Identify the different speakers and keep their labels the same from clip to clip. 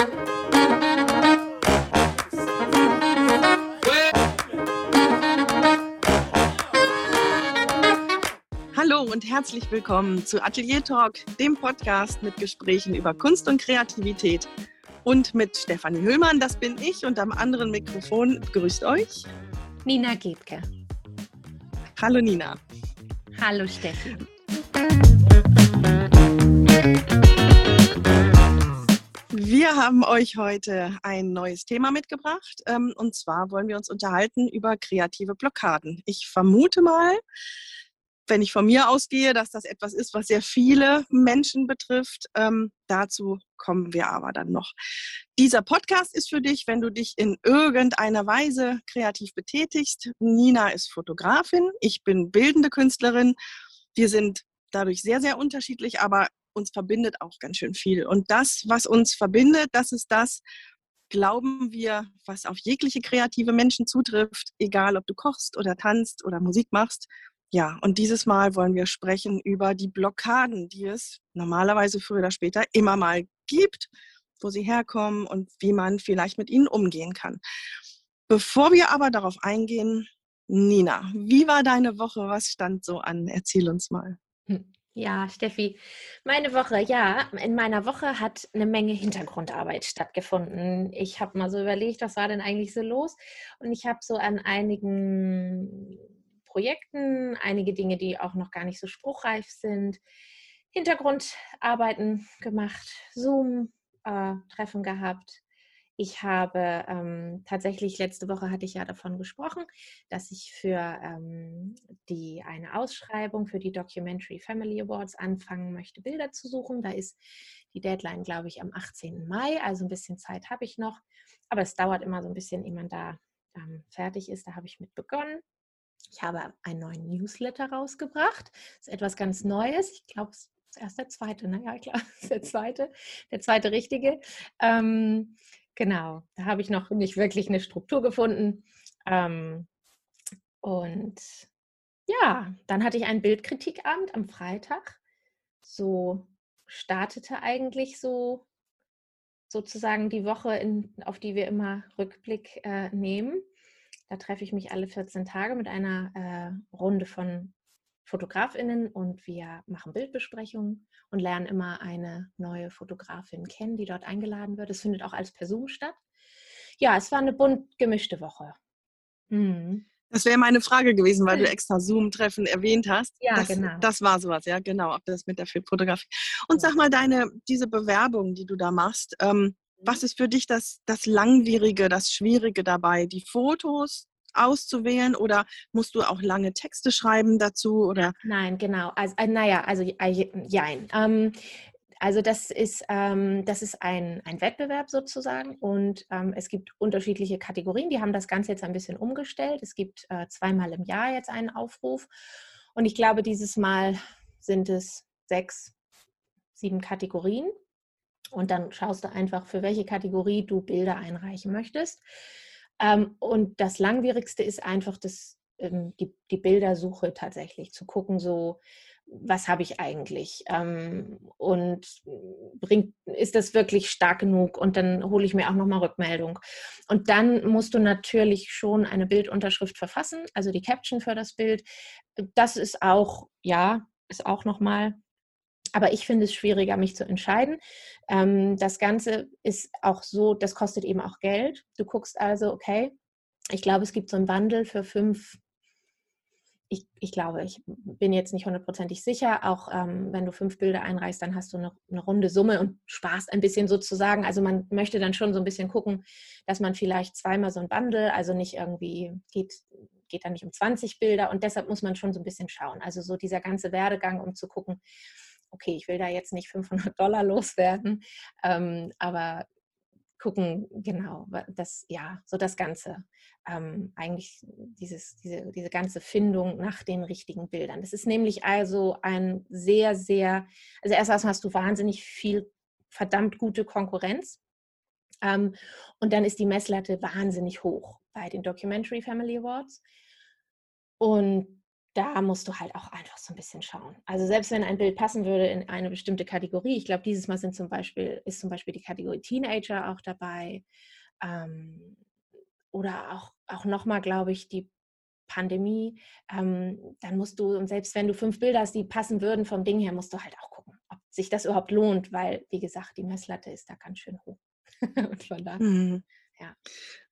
Speaker 1: Hallo und herzlich willkommen zu Atelier Talk, dem Podcast mit Gesprächen über Kunst und Kreativität. Und mit Stefanie Hüllmann, das bin ich, und am anderen Mikrofon grüßt euch
Speaker 2: Nina Gebke.
Speaker 1: Hallo Nina.
Speaker 2: Hallo Steffi.
Speaker 1: Wir haben euch heute ein neues Thema mitgebracht. Ähm, und zwar wollen wir uns unterhalten über kreative Blockaden. Ich vermute mal, wenn ich von mir ausgehe, dass das etwas ist, was sehr viele Menschen betrifft. Ähm, dazu kommen wir aber dann noch. Dieser Podcast ist für dich, wenn du dich in irgendeiner Weise kreativ betätigst. Nina ist Fotografin, ich bin bildende Künstlerin. Wir sind dadurch sehr, sehr unterschiedlich, aber uns verbindet auch ganz schön viel. Und das, was uns verbindet, das ist das, glauben wir, was auf jegliche kreative Menschen zutrifft, egal ob du kochst oder tanzt oder Musik machst. Ja, und dieses Mal wollen wir sprechen über die Blockaden, die es normalerweise früher oder später immer mal gibt, wo sie herkommen und wie man vielleicht mit ihnen umgehen kann. Bevor wir aber darauf eingehen, Nina, wie war deine Woche? Was stand so an? Erzähl uns mal.
Speaker 2: Hm. Ja, Steffi, meine Woche, ja, in meiner Woche hat eine Menge Hintergrundarbeit stattgefunden. Ich habe mal so überlegt, was war denn eigentlich so los? Und ich habe so an einigen Projekten, einige Dinge, die auch noch gar nicht so spruchreif sind, Hintergrundarbeiten gemacht, Zoom-Treffen äh, gehabt. Ich habe ähm, tatsächlich letzte Woche hatte ich ja davon gesprochen, dass ich für ähm, die eine Ausschreibung für die Documentary Family Awards anfangen möchte, Bilder zu suchen. Da ist die Deadline, glaube ich, am 18. Mai, also ein bisschen Zeit habe ich noch. Aber es dauert immer so ein bisschen, ehe man da ähm, fertig ist. Da habe ich mit begonnen. Ich habe einen neuen Newsletter rausgebracht. Das ist etwas ganz Neues. Ich glaube, es ist erst der zweite. Naja, klar, der zweite, der zweite richtige. Ähm, genau, da habe ich noch nicht wirklich eine Struktur gefunden. Ähm, und ja, dann hatte ich einen Bildkritikabend am Freitag. So startete eigentlich so sozusagen die Woche, in, auf die wir immer Rückblick äh, nehmen. Da treffe ich mich alle 14 Tage mit einer äh, Runde von Fotografinnen und wir machen Bildbesprechungen und lernen immer eine neue Fotografin kennen, die dort eingeladen wird. Es findet auch als Person statt. Ja, es war eine bunt gemischte Woche.
Speaker 1: Mhm. Das wäre meine Frage gewesen, weil du extra Zoom-Treffen erwähnt hast.
Speaker 2: Ja,
Speaker 1: das,
Speaker 2: genau.
Speaker 1: Das war sowas, ja, genau, ob das mit der Fotografie. Und sag mal, deine, diese Bewerbung, die du da machst, ähm, was ist für dich das, das Langwierige, das Schwierige dabei? Die Fotos auszuwählen oder musst du auch lange Texte schreiben dazu? Oder?
Speaker 2: Nein, genau. Also, äh, naja, also äh, jein. Ähm, also das ist, ähm, das ist ein, ein Wettbewerb sozusagen und ähm, es gibt unterschiedliche Kategorien. Die haben das Ganze jetzt ein bisschen umgestellt. Es gibt äh, zweimal im Jahr jetzt einen Aufruf und ich glaube, dieses Mal sind es sechs, sieben Kategorien. Und dann schaust du einfach, für welche Kategorie du Bilder einreichen möchtest. Ähm, und das Langwierigste ist einfach das, ähm, die, die Bildersuche tatsächlich, zu gucken, so, was habe ich eigentlich ähm, und bringt, ist das wirklich stark genug und dann hole ich mir auch nochmal Rückmeldung. Und dann musst du natürlich schon eine Bildunterschrift verfassen, also die Caption für das Bild. Das ist auch, ja, ist auch nochmal aber ich finde es schwieriger, mich zu entscheiden. Ähm, das Ganze ist auch so, das kostet eben auch Geld. Du guckst also, okay, ich glaube, es gibt so einen Bundle für fünf. Ich, ich glaube, ich bin jetzt nicht hundertprozentig sicher. Auch ähm, wenn du fünf Bilder einreichst, dann hast du eine, eine runde Summe und sparst ein bisschen sozusagen. Also man möchte dann schon so ein bisschen gucken, dass man vielleicht zweimal so ein Bundle, also nicht irgendwie geht, geht dann nicht um 20 Bilder und deshalb muss man schon so ein bisschen schauen. Also so dieser ganze Werdegang, um zu gucken, okay, ich will da jetzt nicht 500 Dollar loswerden, ähm, aber gucken, genau, das, ja, so das Ganze. Ähm, eigentlich dieses, diese, diese ganze Findung nach den richtigen Bildern. Das ist nämlich also ein sehr, sehr, also erst erstmal hast du wahnsinnig viel verdammt gute Konkurrenz. Ähm, und dann ist die Messlatte wahnsinnig hoch bei den Documentary Family Awards. Und da musst du halt auch einfach so ein bisschen schauen. Also selbst wenn ein Bild passen würde in eine bestimmte Kategorie, ich glaube, dieses Mal sind zum Beispiel, ist zum Beispiel die Kategorie Teenager auch dabei. Ähm, oder auch, auch nochmal, glaube ich, die Pandemie, ähm, dann musst du, und selbst wenn du fünf Bilder hast, die passen würden vom Ding her, musst du halt auch gucken, ob sich das überhaupt lohnt, weil, wie gesagt, die Messlatte ist da ganz schön hoch. und
Speaker 1: von da, mhm. ja.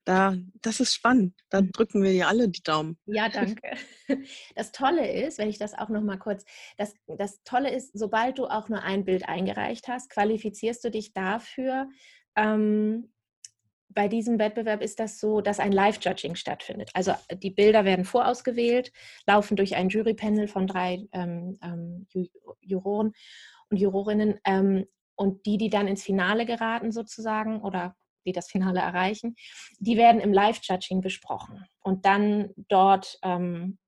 Speaker 1: Da, das ist spannend. Da mhm. drücken wir dir alle die Daumen.
Speaker 2: Ja, danke. Das Tolle ist, wenn ich das auch noch mal kurz, das, das Tolle ist, sobald du auch nur ein Bild eingereicht hast, qualifizierst du dich dafür, ähm, bei diesem Wettbewerb ist das so, dass ein Live-Judging stattfindet. Also die Bilder werden vorausgewählt, laufen durch ein Jurypanel von drei ähm, ähm, Juroren und Jurorinnen. Ähm, und die, die dann ins Finale geraten sozusagen oder die das Finale erreichen, die werden im Live-Judging besprochen und dann dort ähm,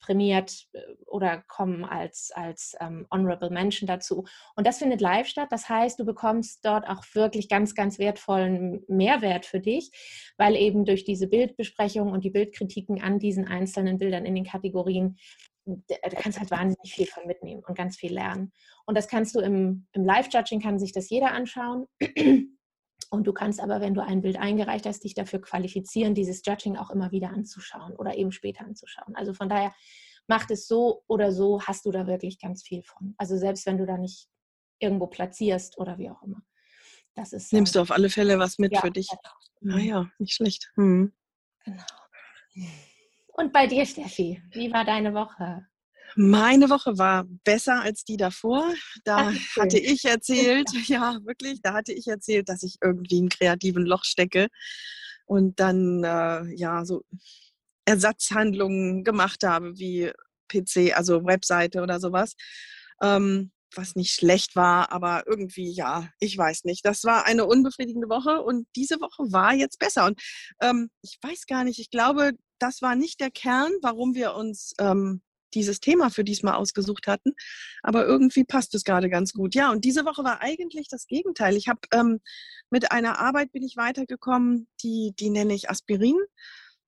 Speaker 2: prämiert äh, oder kommen als, als ähm, Honorable Menschen dazu. Und das findet live statt. Das heißt, du bekommst dort auch wirklich ganz, ganz wertvollen Mehrwert für dich, weil eben durch diese Bildbesprechung und die Bildkritiken an diesen einzelnen Bildern in den Kategorien da kannst halt wahnsinnig viel von mitnehmen und ganz viel lernen. Und das kannst du im, im Live-Judging, kann sich das jeder anschauen. Und du kannst aber, wenn du ein Bild eingereicht hast, dich dafür qualifizieren, dieses Judging auch immer wieder anzuschauen oder eben später anzuschauen. Also von daher macht es so oder so, hast du da wirklich ganz viel von. Also selbst wenn du da nicht irgendwo platzierst oder wie auch immer.
Speaker 1: Das ist, Nimmst du auf alle Fälle was mit ja, für dich? Genau. Ah ja, nicht schlecht. Hm. Genau.
Speaker 2: Und bei dir, Steffi, wie war deine Woche?
Speaker 1: Meine Woche war besser als die davor. Da Ach, hatte ich erzählt, ja wirklich, da hatte ich erzählt, dass ich irgendwie einen kreativen Loch stecke und dann äh, ja so Ersatzhandlungen gemacht habe wie PC, also Webseite oder sowas. Ähm, was nicht schlecht war, aber irgendwie, ja, ich weiß nicht. Das war eine unbefriedigende Woche und diese Woche war jetzt besser. Und ähm, ich weiß gar nicht, ich glaube, das war nicht der Kern, warum wir uns ähm, dieses Thema für diesmal ausgesucht hatten. Aber irgendwie passt es gerade ganz gut. Ja, und diese Woche war eigentlich das Gegenteil. Ich habe ähm, mit einer Arbeit bin ich weitergekommen, die, die nenne ich Aspirin.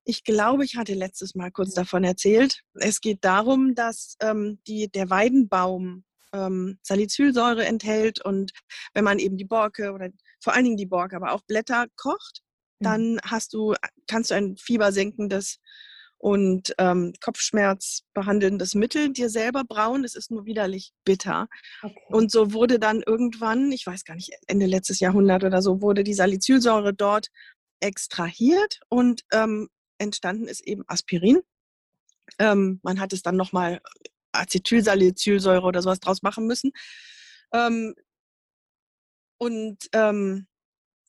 Speaker 1: Ich glaube, ich hatte letztes Mal kurz davon erzählt. Es geht darum, dass ähm, die, der Weidenbaum ähm, Salicylsäure enthält und wenn man eben die Borke oder vor allen Dingen die Borke, aber auch Blätter kocht, mhm. dann hast du, kannst du ein fiebersenkendes und ähm, Kopfschmerz behandelndes Mittel dir selber brauen. Es ist nur widerlich bitter. Okay. Und so wurde dann irgendwann, ich weiß gar nicht, Ende letztes Jahrhundert oder so, wurde die Salicylsäure dort extrahiert und ähm, entstanden ist eben Aspirin. Ähm, man hat es dann nochmal Acetylsalicylsäure oder sowas draus machen müssen. Ähm, und ähm,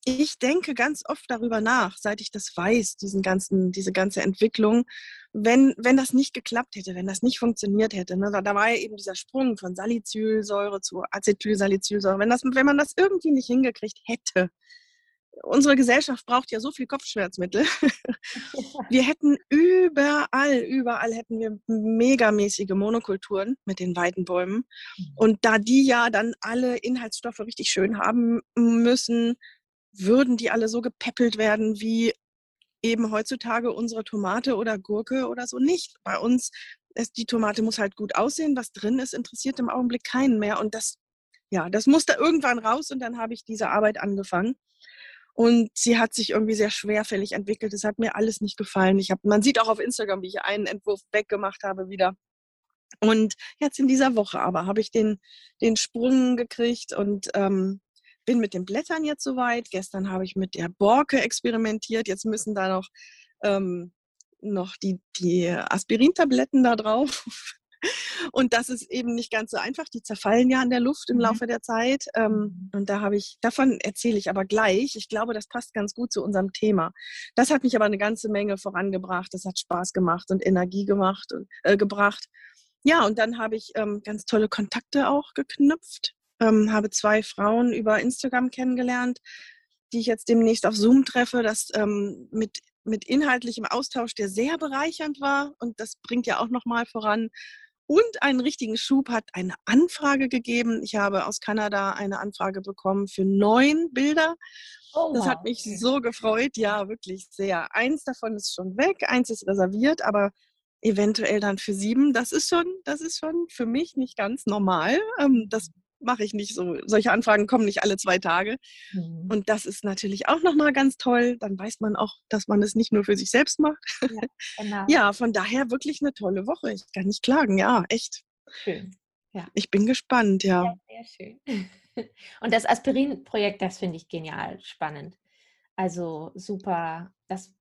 Speaker 1: ich denke ganz oft darüber nach, seit ich das weiß, diesen ganzen, diese ganze Entwicklung, wenn, wenn das nicht geklappt hätte, wenn das nicht funktioniert hätte. Ne? Da, war ja eben dieser Sprung von Salicylsäure zu Acetylsalicylsäure. Wenn, das, wenn man das irgendwie nicht hingekriegt hätte, unsere Gesellschaft braucht ja so viel Kopfschmerzmittel. wir hätten überall, überall hätten wir megamäßige Monokulturen mit den Weidenbäumen. Mhm. Und da die ja dann alle Inhaltsstoffe richtig schön haben müssen, würden die alle so gepäppelt werden wie eben heutzutage unsere Tomate oder Gurke oder so nicht. Bei uns ist die Tomate muss halt gut aussehen. Was drin ist, interessiert im Augenblick keinen mehr. Und das, ja, das musste irgendwann raus und dann habe ich diese Arbeit angefangen. Und sie hat sich irgendwie sehr schwerfällig entwickelt. Es hat mir alles nicht gefallen. Ich hab, man sieht auch auf Instagram, wie ich einen Entwurf weggemacht habe wieder. Und jetzt in dieser Woche aber habe ich den, den Sprung gekriegt und ähm, bin mit den Blättern jetzt soweit. Gestern habe ich mit der Borke experimentiert. Jetzt müssen da noch, ähm, noch die, die Aspirintabletten da drauf. Und das ist eben nicht ganz so einfach. Die zerfallen ja in der Luft im mhm. Laufe der Zeit. Ähm, mhm. und da habe ich, davon erzähle ich aber gleich. Ich glaube, das passt ganz gut zu unserem Thema. Das hat mich aber eine ganze Menge vorangebracht. Das hat Spaß gemacht und Energie gemacht und äh, gebracht. Ja, und dann habe ich ähm, ganz tolle Kontakte auch geknüpft. Ähm, habe zwei Frauen über Instagram kennengelernt, die ich jetzt demnächst auf Zoom treffe. Das ähm, mit mit inhaltlichem Austausch, der sehr bereichernd war und das bringt ja auch nochmal voran, und einen richtigen Schub hat eine Anfrage gegeben. Ich habe aus Kanada eine Anfrage bekommen für neun Bilder. Oh, das hat mich so gefreut, ja, wirklich sehr. Eins davon ist schon weg, eins ist reserviert, aber eventuell dann für sieben. Das ist schon, das ist schon für mich nicht ganz normal. Ähm, das mache ich nicht so. Solche Anfragen kommen nicht alle zwei Tage. Mhm. Und das ist natürlich auch nochmal ganz toll. Dann weiß man auch, dass man es nicht nur für sich selbst macht. Ja, genau. ja, von daher wirklich eine tolle Woche. Ich kann nicht klagen. Ja, echt. Schön. Ja. Ich bin gespannt, ja. ja sehr
Speaker 2: schön. Und das Aspirin-Projekt, das finde ich genial, spannend. Also super. Das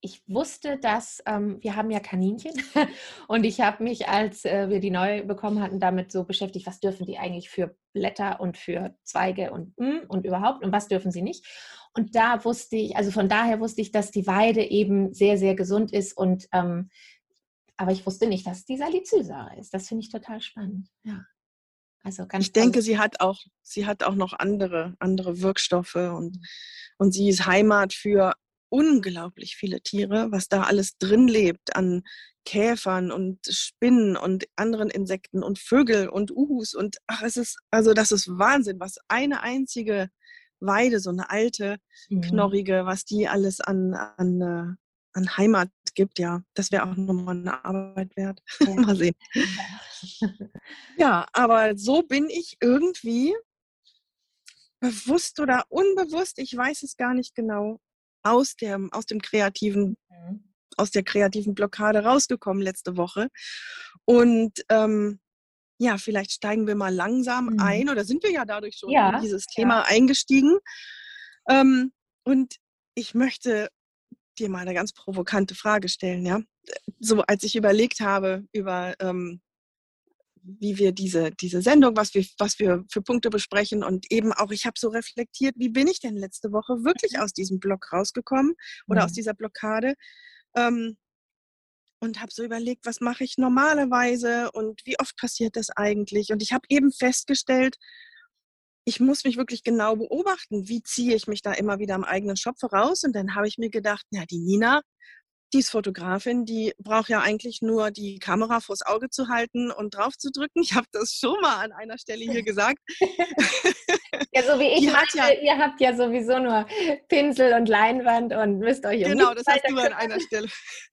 Speaker 2: ich wusste, dass ähm, wir haben ja Kaninchen und ich habe mich, als äh, wir die neu bekommen hatten, damit so beschäftigt, was dürfen die eigentlich für Blätter und für Zweige und mm, und überhaupt und was dürfen sie nicht. Und da wusste ich, also von daher wusste ich, dass die Weide eben sehr, sehr gesund ist und ähm, aber ich wusste nicht, dass es die Salicylsäure ist. Das finde ich total spannend. Ja.
Speaker 1: Also ganz ich denke, sie hat auch, sie hat auch noch andere, andere Wirkstoffe und, und sie ist Heimat für unglaublich viele Tiere, was da alles drin lebt an Käfern und Spinnen und anderen Insekten und Vögel und Uhus und ach, es ist, also das ist Wahnsinn, was eine einzige Weide, so eine alte, mhm. knorrige, was die alles an, an, äh, an Heimat gibt, ja, das wäre auch nochmal eine Arbeit wert. Mal sehen. ja, aber so bin ich irgendwie bewusst oder unbewusst, ich weiß es gar nicht genau, aus, der, aus dem kreativen, mhm. aus der kreativen Blockade rausgekommen letzte Woche. Und ähm, ja, vielleicht steigen wir mal langsam mhm. ein oder sind wir ja dadurch schon ja, in dieses Thema ja. eingestiegen. Ähm, und ich möchte dir mal eine ganz provokante Frage stellen, ja. So als ich überlegt habe über ähm, wie wir diese, diese Sendung, was wir, was wir für Punkte besprechen und eben auch, ich habe so reflektiert, wie bin ich denn letzte Woche wirklich mhm. aus diesem Block rausgekommen oder mhm. aus dieser Blockade ähm, und habe so überlegt, was mache ich normalerweise und wie oft passiert das eigentlich und ich habe eben festgestellt, ich muss mich wirklich genau beobachten, wie ziehe ich mich da immer wieder am eigenen Schopf raus und dann habe ich mir gedacht, ja, die Nina, die ist Fotografin, die braucht ja eigentlich nur die Kamera vors Auge zu halten und drauf zu drücken. Ich habe das schon mal an einer Stelle hier gesagt.
Speaker 2: ja, so wie ich meinte, ja, ihr habt ja sowieso nur Pinsel und Leinwand und müsst euch
Speaker 1: um Genau, das hast du an einer Stelle.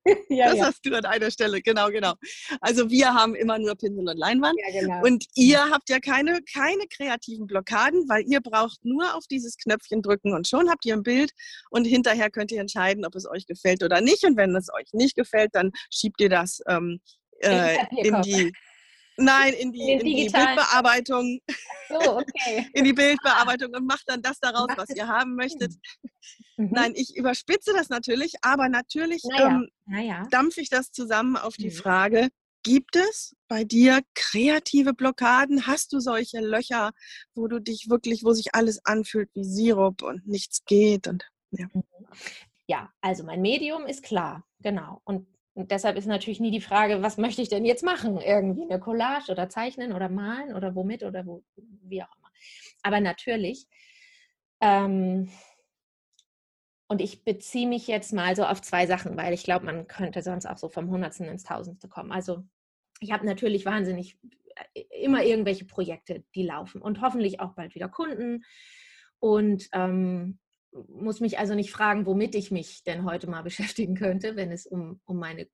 Speaker 1: ja, das ja. hast du an einer Stelle, genau, genau. Also wir haben immer nur Pinsel und Leinwand. Ja, genau. Und ihr habt ja keine, keine kreativen Blockaden, weil ihr braucht nur auf dieses Knöpfchen drücken und schon habt ihr ein Bild und hinterher könnt ihr entscheiden, ob es euch gefällt oder nicht. Und wenn wenn es euch nicht gefällt, dann schiebt ihr das ähm, äh, in die Nein, in die, in, die Bildbearbeitung. So, okay. in die Bildbearbeitung und macht dann das daraus, was ihr haben möchtet. Mhm. Nein, ich überspitze das natürlich, aber natürlich naja. Ähm, naja. dampfe ich das zusammen auf die mhm. Frage, gibt es bei dir kreative Blockaden? Hast du solche Löcher, wo du dich wirklich, wo sich alles anfühlt wie Sirup und nichts geht? Und,
Speaker 2: ja. Ja, also mein Medium ist klar, genau. Und, und, deshalb ist natürlich nie die Frage, was möchte ich denn jetzt machen? Irgendwie eine Collage oder zeichnen oder malen oder womit oder wo, wie auch immer. Aber natürlich, ähm, und ich beziehe mich jetzt mal so auf zwei Sachen, weil ich glaube, man könnte sonst auch so vom Hundertsten ins Tausendste kommen. Also ich habe natürlich wahnsinnig äh, immer irgendwelche Projekte, die laufen und hoffentlich auch bald wieder Kunden. Und ähm, muss mich also nicht fragen, womit ich mich denn heute mal beschäftigen könnte, wenn es um, um meine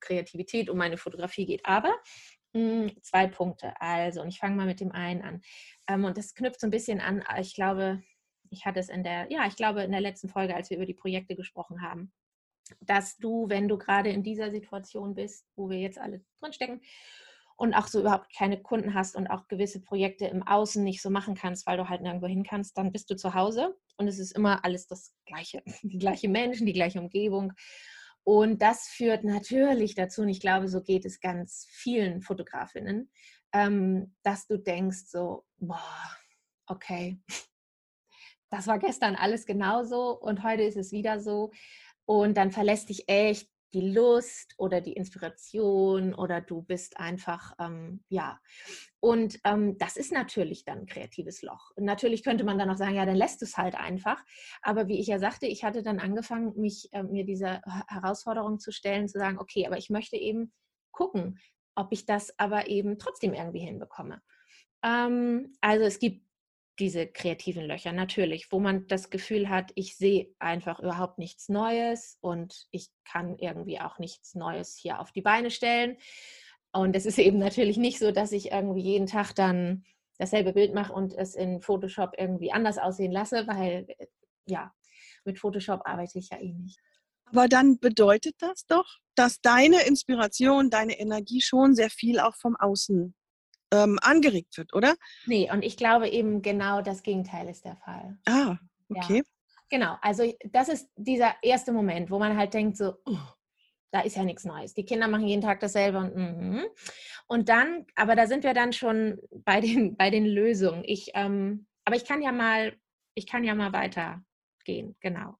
Speaker 2: Kreativität, um meine Fotografie geht. Aber mh, hm, zwei Punkte. Also, und ich fange mal mit dem einen an. Ähm, und das knüpft so ein bisschen an, äh, ich glaube, ich hatte es in der, ja, ich glaube, in der letzten Folge, als wir über die Projekte gesprochen haben, dass du, wenn du gerade in dieser Situation bist, wo wir jetzt alle drinstecken, und auch so überhaupt keine Kunden hast und auch gewisse Projekte im Außen nicht so machen kannst, weil du halt nirgendwo hin kannst, dann bist du zu Hause und es ist immer alles das Gleiche. Die gleiche Menschen, die gleiche Umgebung. Und das führt natürlich dazu, und ich glaube, so geht es ganz vielen Fotografinnen, ähm, dass du denkst so, boah, okay, das war gestern alles genauso und heute ist es wieder so. Und dann verlässt dich echt die Lust oder die Inspiration oder du bist einfach, ähm, ja. Und ähm, das ist natürlich dann ein kreatives Loch. Natürlich könnte man dann auch sagen, ja, dann lässt es halt einfach. Aber wie ich ja sagte, ich hatte dann angefangen, mich äh, mir diese Herausforderung zu stellen, zu sagen, okay, aber ich möchte eben gucken, ob ich das aber eben trotzdem irgendwie hinbekomme. Ähm, also es gibt diese kreativen Löcher, natürlich, wo man das Gefühl hat, ich sehe einfach überhaupt nichts Neues und ich kann irgendwie auch nichts Neues hier auf die Beine stellen. Und es ist eben natürlich nicht so, dass ich irgendwie jeden Tag dann dasselbe Bild mache und es in Photoshop irgendwie anders aussehen lasse, weil äh, ja, mit Photoshop arbeite ich ja eh nicht.
Speaker 1: Aber dann bedeutet das doch, dass deine Inspiration, deine Energie schon sehr viel auch vom Außen ähm, angeregt wird, oder?
Speaker 2: Nee, und ich glaube eben genau das Gegenteil ist der Fall.
Speaker 1: Ah, okay. Ja.
Speaker 2: Genau, also das ist dieser erste Moment, wo man halt denkt so, oh, da ist ja nichts Neues. Die Kinder machen jeden Tag dasselbe und mm, und dann, aber da sind wir dann schon bei den bei den Lösungen. Ich, ähm, aber ich kann ja mal, ich kann ja mal weitergehen, genau.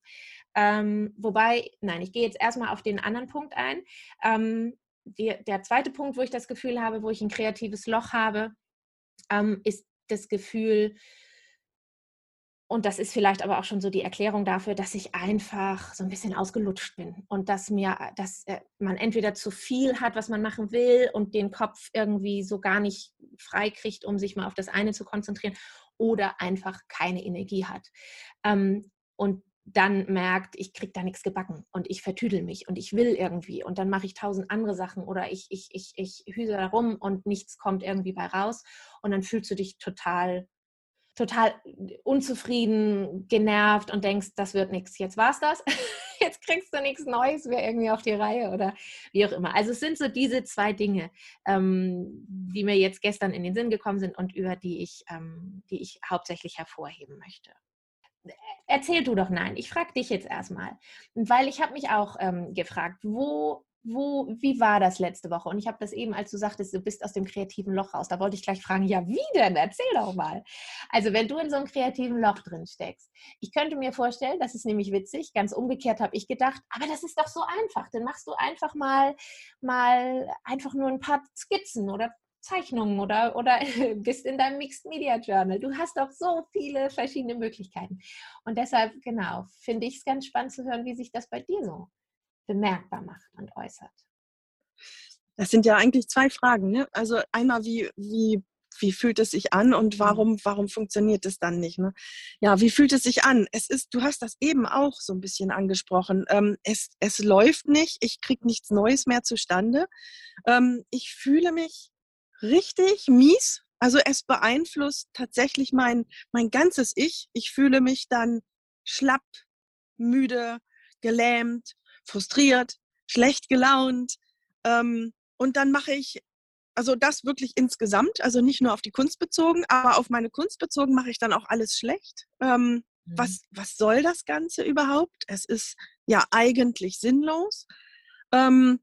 Speaker 2: Ähm, wobei, nein, ich gehe jetzt erstmal auf den anderen Punkt ein. Ähm, die, der zweite Punkt, wo ich das Gefühl habe, wo ich ein kreatives Loch habe, ähm, ist das Gefühl, und das ist vielleicht aber auch schon so die Erklärung dafür, dass ich einfach so ein bisschen ausgelutscht bin und dass mir, dass äh, man entweder zu viel hat, was man machen will und den Kopf irgendwie so gar nicht frei kriegt, um sich mal auf das eine zu konzentrieren oder einfach keine Energie hat. Ähm, und dann merkt, ich kriege da nichts gebacken und ich vertüdel mich und ich will irgendwie und dann mache ich tausend andere Sachen oder ich, ich, ich, ich hüse da rum und nichts kommt irgendwie bei raus und dann fühlst du dich total, total unzufrieden, genervt und denkst, das wird nichts, jetzt war's das, jetzt kriegst du nichts Neues mehr irgendwie auf die Reihe oder wie auch immer. Also es sind so diese zwei Dinge, ähm, die mir jetzt gestern in den Sinn gekommen sind und über die ich, ähm, die ich hauptsächlich hervorheben möchte erzähl du doch nein. Ich frage dich jetzt erstmal, weil ich habe mich auch ähm, gefragt, wo, wo, wie war das letzte Woche? Und ich habe das eben, als du sagtest, du bist aus dem kreativen Loch raus. Da wollte ich gleich fragen, ja, wie denn? Erzähl doch mal. Also wenn du in so einem kreativen Loch drin steckst, ich könnte mir vorstellen, das ist nämlich witzig. Ganz umgekehrt habe ich gedacht, aber das ist doch so einfach. Dann machst du einfach mal, mal einfach nur ein paar Skizzen oder Zeichnungen oder, oder bist in deinem Mixed Media Journal. Du hast doch so viele verschiedene Möglichkeiten. Und deshalb, genau, finde ich es ganz spannend zu hören, wie sich das bei dir so bemerkbar macht und äußert.
Speaker 1: Das sind ja eigentlich zwei Fragen. Ne? Also einmal, wie, wie, wie fühlt es sich an und mhm. warum, warum funktioniert es dann nicht? Ne? Ja, wie fühlt es sich an? Es ist, du hast das eben auch so ein bisschen angesprochen. Ähm, es, es läuft nicht, ich kriege nichts Neues mehr zustande. Ähm, ich fühle mich richtig mies. Also es beeinflusst tatsächlich mein, mein ganzes Ich. Ich fühle mich dann schlapp, müde, gelähmt, frustriert, schlecht gelaunt. Ähm, und dann mache ich, also das wirklich insgesamt, also nicht nur auf die Kunst bezogen, aber auf meine Kunst bezogen mache ich dann auch alles schlecht. Ähm, mhm. was, was soll das Ganze überhaupt? Es ist ja eigentlich sinnlos. Ähm,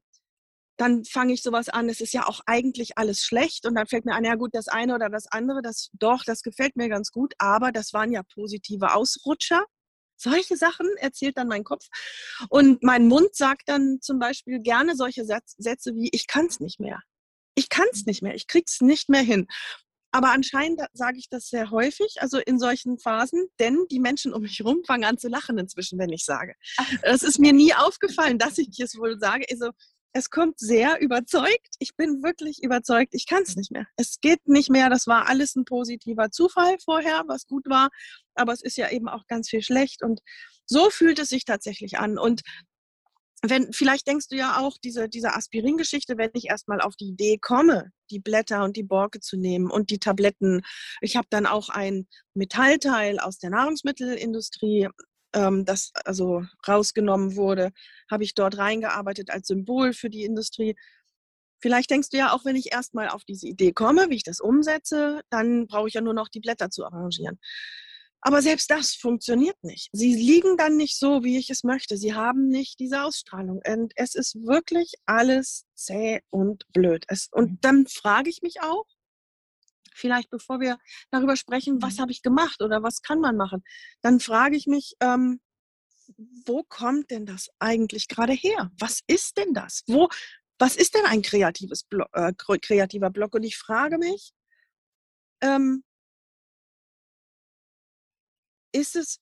Speaker 1: dann fange ich sowas an, es ist ja auch eigentlich alles schlecht und dann fällt mir ein, ja gut, das eine oder das andere, das doch, das gefällt mir ganz gut, aber das waren ja positive Ausrutscher. Solche Sachen erzählt dann mein Kopf. Und mein Mund sagt dann zum Beispiel gerne solche Sätze wie, ich kann es nicht mehr. Ich kann es nicht mehr, ich krieg's nicht mehr hin. Aber anscheinend sage ich das sehr häufig, also in solchen Phasen, denn die Menschen um mich herum fangen an zu lachen inzwischen, wenn ich sage. Es ist mir nie aufgefallen, dass ich es wohl sage. Also es kommt sehr überzeugt. Ich bin wirklich überzeugt, ich kann es nicht mehr. Es geht nicht mehr. Das war alles ein positiver Zufall vorher, was gut war. Aber es ist ja eben auch ganz viel schlecht. Und so fühlt es sich tatsächlich an. Und wenn, vielleicht denkst du ja auch, diese, diese Aspirin-Geschichte, wenn ich erstmal auf die Idee komme, die Blätter und die Borke zu nehmen und die Tabletten. Ich habe dann auch ein Metallteil aus der Nahrungsmittelindustrie ähm, das also rausgenommen wurde, habe ich dort reingearbeitet als Symbol für die Industrie. Vielleicht denkst du ja auch, wenn ich erstmal auf diese Idee komme, wie ich das umsetze, dann brauche ich ja nur noch die Blätter zu arrangieren. Aber selbst das funktioniert nicht. Sie liegen dann nicht so, wie ich es möchte. Sie haben nicht diese Ausstrahlung. Und es ist wirklich alles zäh und blöd. Es, und mhm. dann frage ich mich auch, vielleicht bevor wir darüber sprechen, was mhm. habe ich gemacht oder was kann man machen, dann frage ich mich, ähm, wo kommt denn das eigentlich gerade her? Was ist denn das? Wo, was ist denn ein kreatives Blo äh, kreativer Block? Und ich frage mich, ähm, ist es,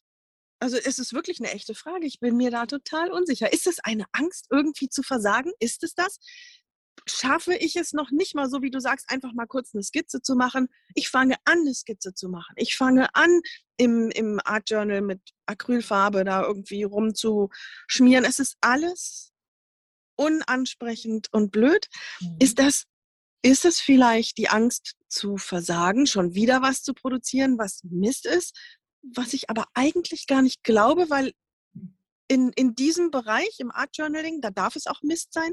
Speaker 1: also ist es wirklich eine echte Frage? Ich bin mir da total unsicher. Ist es eine Angst, irgendwie zu versagen? Ist es das? Schaffe ich es noch nicht mal so, wie du sagst, einfach mal kurz eine Skizze zu machen. Ich fange an, eine Skizze zu machen. Ich fange an, im, im Art Journal mit Acrylfarbe da irgendwie rumzuschmieren. Es ist alles unansprechend und blöd. Mhm. Ist das, ist es vielleicht die Angst zu versagen, schon wieder was zu produzieren, was Mist ist, was ich aber eigentlich gar nicht glaube, weil in, in diesem Bereich, im Art Journaling, da darf es auch Mist sein.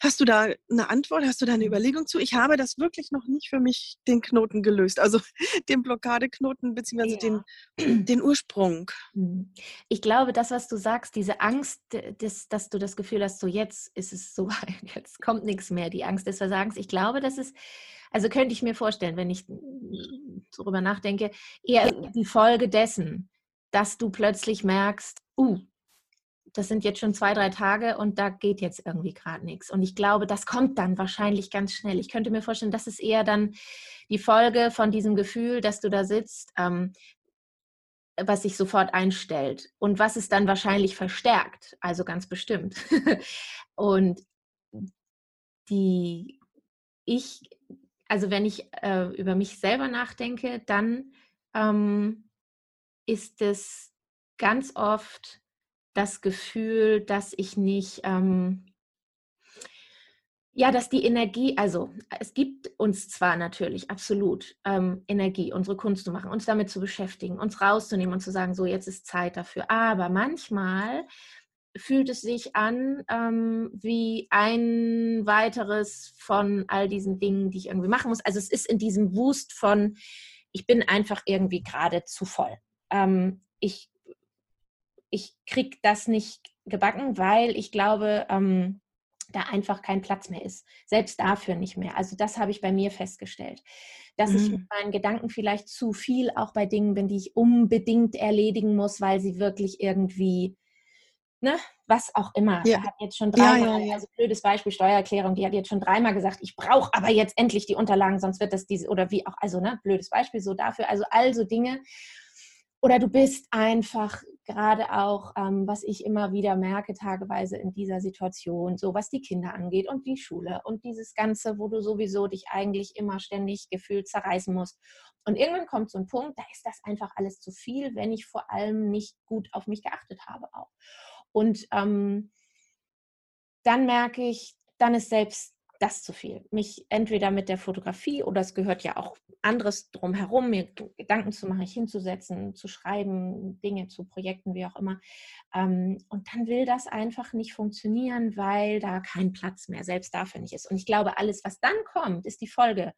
Speaker 1: Hast du da eine Antwort? Hast du da eine mhm. Überlegung zu? Ich habe das wirklich noch nicht für mich den Knoten gelöst, also den Blockadeknoten beziehungsweise ja. den, den Ursprung.
Speaker 2: Mhm. Ich glaube, das, was du sagst, diese Angst, dass, dass du das Gefühl hast, so jetzt ist es so, jetzt kommt nichts mehr, die Angst des Versagens. Ich glaube, das ist, also könnte ich mir vorstellen, wenn ich darüber nachdenke, eher die Folge dessen, dass du plötzlich merkst, uh, das sind jetzt schon zwei, drei Tage und da geht jetzt irgendwie gerade nichts. Und ich glaube, das kommt dann wahrscheinlich ganz schnell. Ich könnte mir vorstellen, das ist eher dann die Folge von diesem Gefühl, dass du da sitzt, ähm, was sich sofort einstellt und was es dann wahrscheinlich verstärkt, also ganz bestimmt. und die ich, also wenn ich äh, über mich selber nachdenke, dann ähm, ist es ganz oft das Gefühl, dass ich nicht, ähm, ja, dass die Energie, also es gibt uns zwar natürlich absolut ähm, Energie, unsere Kunst zu machen, uns damit zu beschäftigen, uns rauszunehmen und zu sagen, so jetzt ist Zeit dafür. Aber manchmal fühlt es sich an ähm, wie ein weiteres von all diesen Dingen, die ich irgendwie machen muss. Also es ist in diesem Wust von, ich bin einfach irgendwie gerade zu voll. Ähm, ich ich kriege das nicht gebacken, weil ich glaube, ähm, da einfach kein Platz mehr ist. Selbst dafür nicht mehr. Also das habe ich bei mir festgestellt. Dass mhm. ich mit meinen Gedanken vielleicht zu viel auch bei Dingen bin, die ich unbedingt erledigen muss, weil sie wirklich irgendwie, ne, was auch immer. Ja. hat jetzt schon dreimal, ja, ja, also blödes Beispiel, Steuererklärung, die hat jetzt schon dreimal gesagt, ich brauche aber jetzt endlich die Unterlagen, sonst wird das diese, oder wie auch, also ne, blödes Beispiel so dafür. Also also Dinge, oder du bist einfach gerade auch, ähm, was ich immer wieder merke, tageweise in dieser Situation, so was die Kinder angeht und die Schule und dieses Ganze, wo du sowieso dich eigentlich immer ständig gefühlt zerreißen musst. Und irgendwann kommt so ein Punkt, da ist das einfach alles zu viel, wenn ich vor allem nicht gut auf mich geachtet habe auch. Und ähm, dann merke ich, dann ist selbst das zu viel. Mich entweder mit der Fotografie oder es gehört ja auch anderes drumherum, mir Gedanken zu machen, mich hinzusetzen, zu schreiben, Dinge zu Projekten, wie auch immer. Ähm, und dann will das einfach nicht funktionieren, weil da kein Platz mehr selbst dafür nicht ist. Und ich glaube, alles, was dann kommt, ist die Folge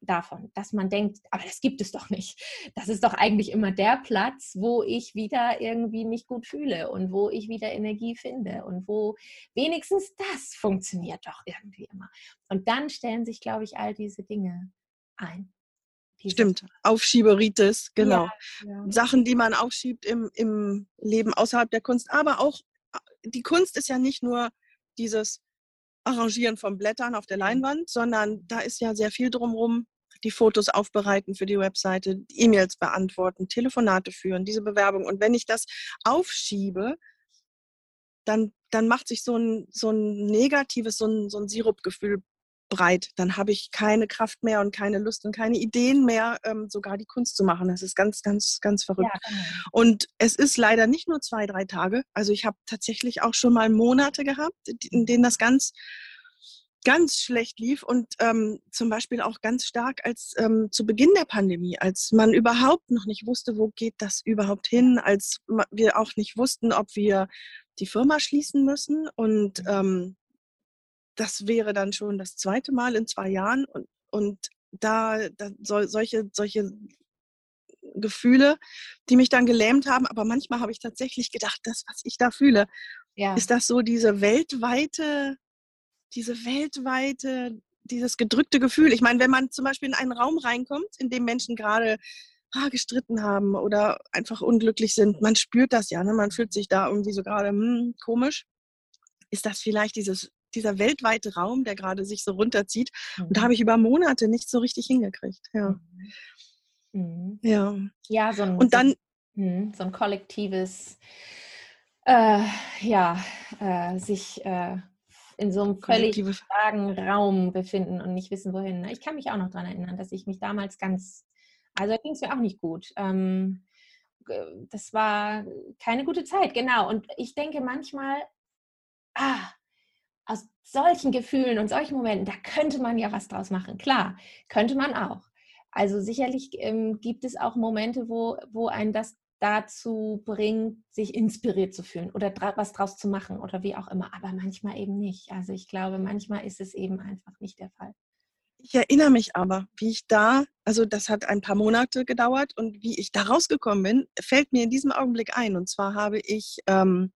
Speaker 2: davon, dass man denkt, aber das gibt es doch nicht. Das ist doch eigentlich immer der Platz, wo ich wieder irgendwie mich gut fühle und wo ich wieder Energie finde und wo wenigstens das funktioniert doch irgendwie immer. Und dann stellen sich, glaube ich, all diese Dinge ein.
Speaker 1: Diese Stimmt, Aufschieberitis, genau. Ja, ja. Sachen, die man aufschiebt im, im Leben außerhalb der Kunst. Aber auch die Kunst ist ja nicht nur dieses Arrangieren von Blättern auf der Leinwand, sondern da ist ja sehr viel drumherum. Die Fotos aufbereiten für die Webseite, E-Mails beantworten, Telefonate führen, diese Bewerbung. Und wenn ich das aufschiebe, dann, dann macht sich so ein, so ein negatives, so ein, so ein Sirupgefühl breit. Dann habe ich keine Kraft mehr und keine Lust und keine Ideen mehr, ähm, sogar die Kunst zu machen. Das ist ganz, ganz, ganz verrückt. Ja, genau. Und es ist leider nicht nur zwei, drei Tage. Also ich habe tatsächlich auch schon mal Monate gehabt, in denen das ganz ganz schlecht lief und ähm, zum Beispiel auch ganz stark als ähm, zu Beginn der Pandemie, als man überhaupt noch nicht wusste, wo geht das überhaupt hin, als wir auch nicht wussten, ob wir die Firma schließen müssen und mhm. ähm, das wäre dann schon das zweite Mal in zwei Jahren und, und da, da so, solche, solche Gefühle, die mich dann gelähmt haben, aber manchmal habe ich tatsächlich gedacht, das, was ich da fühle, ja. ist das so diese weltweite, diese weltweite, dieses gedrückte Gefühl. Ich meine, wenn man zum Beispiel in einen Raum reinkommt, in dem Menschen gerade ah, gestritten haben oder einfach unglücklich sind, man spürt das ja, ne? man fühlt sich da irgendwie so gerade hm, komisch. Ist das vielleicht dieses dieser weltweite Raum, der gerade sich so runterzieht. Mhm. Und da habe ich über Monate nicht so richtig hingekriegt. Ja.
Speaker 2: Mhm. mhm. Ja. Ja, so ein,
Speaker 1: und dann,
Speaker 2: so, mhm, so ein kollektives, äh, ja, äh, sich äh, in so einem völlig vagen Raum befinden und nicht wissen, wohin. Ne? Ich kann mich auch noch daran erinnern, dass ich mich damals ganz, also da ging es mir auch nicht gut. Ähm, das war keine gute Zeit, genau. Und ich denke manchmal, ah, aus solchen Gefühlen und solchen Momenten, da könnte man ja was draus machen. Klar, könnte man auch. Also sicherlich ähm, gibt es auch Momente, wo, wo ein das dazu bringt, sich inspiriert zu fühlen oder was draus zu machen oder wie auch immer. Aber manchmal eben nicht. Also ich glaube, manchmal ist es eben einfach nicht der Fall.
Speaker 1: Ich erinnere mich aber, wie ich da, also das hat ein paar Monate gedauert und wie ich da rausgekommen bin, fällt mir in diesem Augenblick ein. Und zwar habe ich ähm,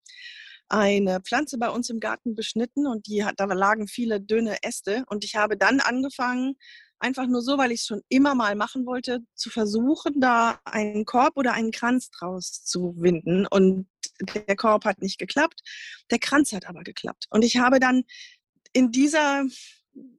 Speaker 1: eine Pflanze bei uns im Garten beschnitten und die hat, da lagen viele dünne Äste und ich habe dann angefangen, einfach nur so, weil ich es schon immer mal machen wollte, zu versuchen, da einen Korb oder einen Kranz draus zu winden. Und der Korb hat nicht geklappt, der Kranz hat aber geklappt. Und ich habe dann in dieser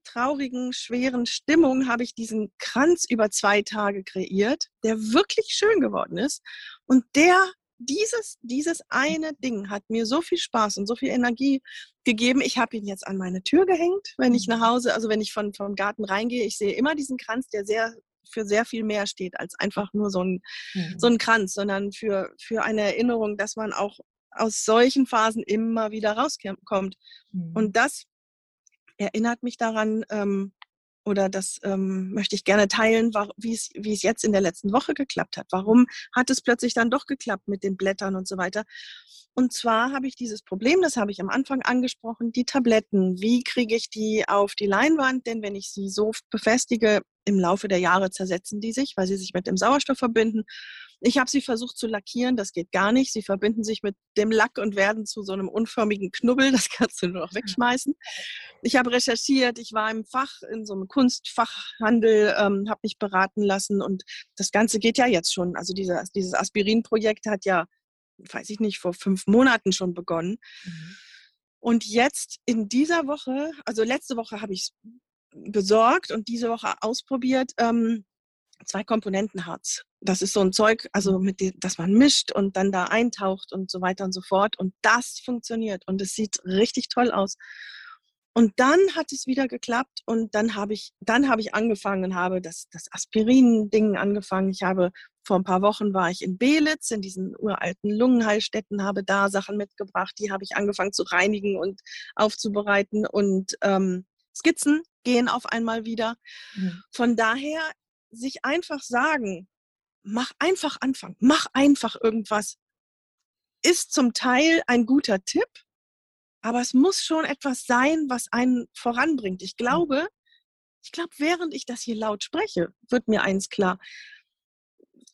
Speaker 1: traurigen, schweren Stimmung habe ich diesen Kranz über zwei Tage kreiert, der wirklich schön geworden ist. Und der dieses, dieses eine Ding hat mir so viel Spaß und so viel Energie gegeben. Ich habe ihn jetzt an meine Tür gehängt, wenn ich nach mhm. Hause, also wenn ich von, vom Garten reingehe. Ich sehe immer diesen Kranz, der sehr für sehr viel mehr steht als einfach nur so ein, mhm. so ein Kranz, sondern für, für eine Erinnerung, dass man auch aus solchen Phasen immer wieder rauskommt. Mhm. Und das erinnert mich daran, ähm, oder das ähm, möchte ich gerne teilen, wie es, wie es jetzt in der letzten Woche geklappt hat. Warum hat es plötzlich dann doch geklappt mit den Blättern und so weiter? Und zwar habe ich dieses Problem, das habe ich am Anfang angesprochen, die Tabletten. Wie kriege ich die auf die Leinwand? Denn wenn ich sie so befestige, im Laufe der Jahre zersetzen die sich, weil sie sich mit dem Sauerstoff verbinden. Ich habe sie versucht zu lackieren, das geht gar nicht. Sie verbinden sich mit dem Lack und werden zu so einem unförmigen Knubbel, das kannst du nur noch wegschmeißen. Ich habe recherchiert, ich war im Fach, in so einem Kunstfachhandel, ähm, habe mich beraten lassen und das Ganze geht ja jetzt schon. Also dieser, dieses Aspirin-Projekt hat ja, weiß ich nicht, vor fünf Monaten schon begonnen. Mhm. Und jetzt in dieser Woche, also letzte Woche habe ich es besorgt und diese Woche ausprobiert, ähm, zwei Komponentenharz. Das ist so ein Zeug, also mit dem, das man mischt und dann da eintaucht und so weiter und so fort. Und das funktioniert und es sieht richtig toll aus. Und dann hat es wieder geklappt und dann habe ich, dann habe ich angefangen und habe das, das Aspirin-Ding angefangen. Ich habe vor ein paar Wochen war ich in Belitz, in diesen uralten Lungenheilstätten, habe da Sachen mitgebracht. Die habe ich angefangen zu reinigen und aufzubereiten und ähm, Skizzen gehen auf einmal wieder. Mhm. Von daher sich einfach sagen, mach einfach anfangen, mach einfach irgendwas, ist zum Teil ein guter Tipp, aber es muss schon etwas sein, was einen voranbringt. Ich glaube, ich glaube, während ich das hier laut spreche, wird mir eins klar.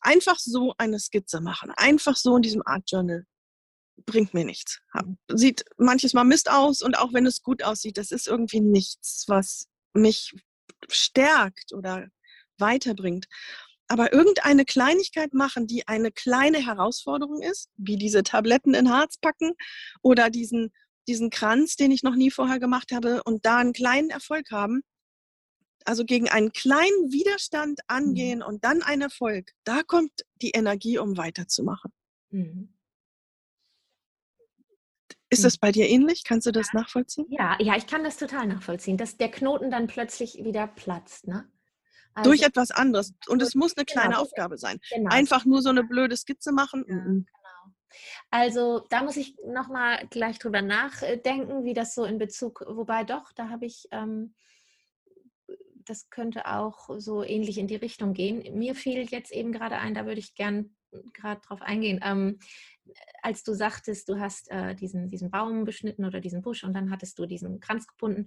Speaker 1: Einfach so eine Skizze machen, einfach so in diesem Art Journal bringt mir nichts. Sieht manches Mal Mist aus und auch wenn es gut aussieht, das ist irgendwie nichts, was mich stärkt oder weiterbringt. Aber irgendeine Kleinigkeit machen, die eine kleine Herausforderung ist, wie diese Tabletten in Harz packen oder diesen, diesen Kranz, den ich noch nie vorher gemacht habe und da einen kleinen Erfolg haben, also gegen einen kleinen Widerstand mhm. angehen mhm. und dann einen Erfolg, da kommt die Energie, um weiterzumachen. Mhm. Ist das bei dir ähnlich? Kannst du das nachvollziehen?
Speaker 2: Ja, ja, ich kann das total nachvollziehen, dass der Knoten dann plötzlich wieder platzt. Ne?
Speaker 1: Also, durch etwas anderes. Und es muss eine kleine genau, Aufgabe sein. Genau. Einfach nur so eine blöde Skizze machen. Ja, mhm. genau.
Speaker 2: Also da muss ich nochmal gleich drüber nachdenken, wie das so in Bezug, wobei doch, da habe ich, ähm, das könnte auch so ähnlich in die Richtung gehen. Mir fiel jetzt eben gerade ein, da würde ich gern gerade drauf eingehen. Ähm, als du sagtest, du hast äh, diesen, diesen Baum beschnitten oder diesen Busch und dann hattest du diesen Kranz gebunden.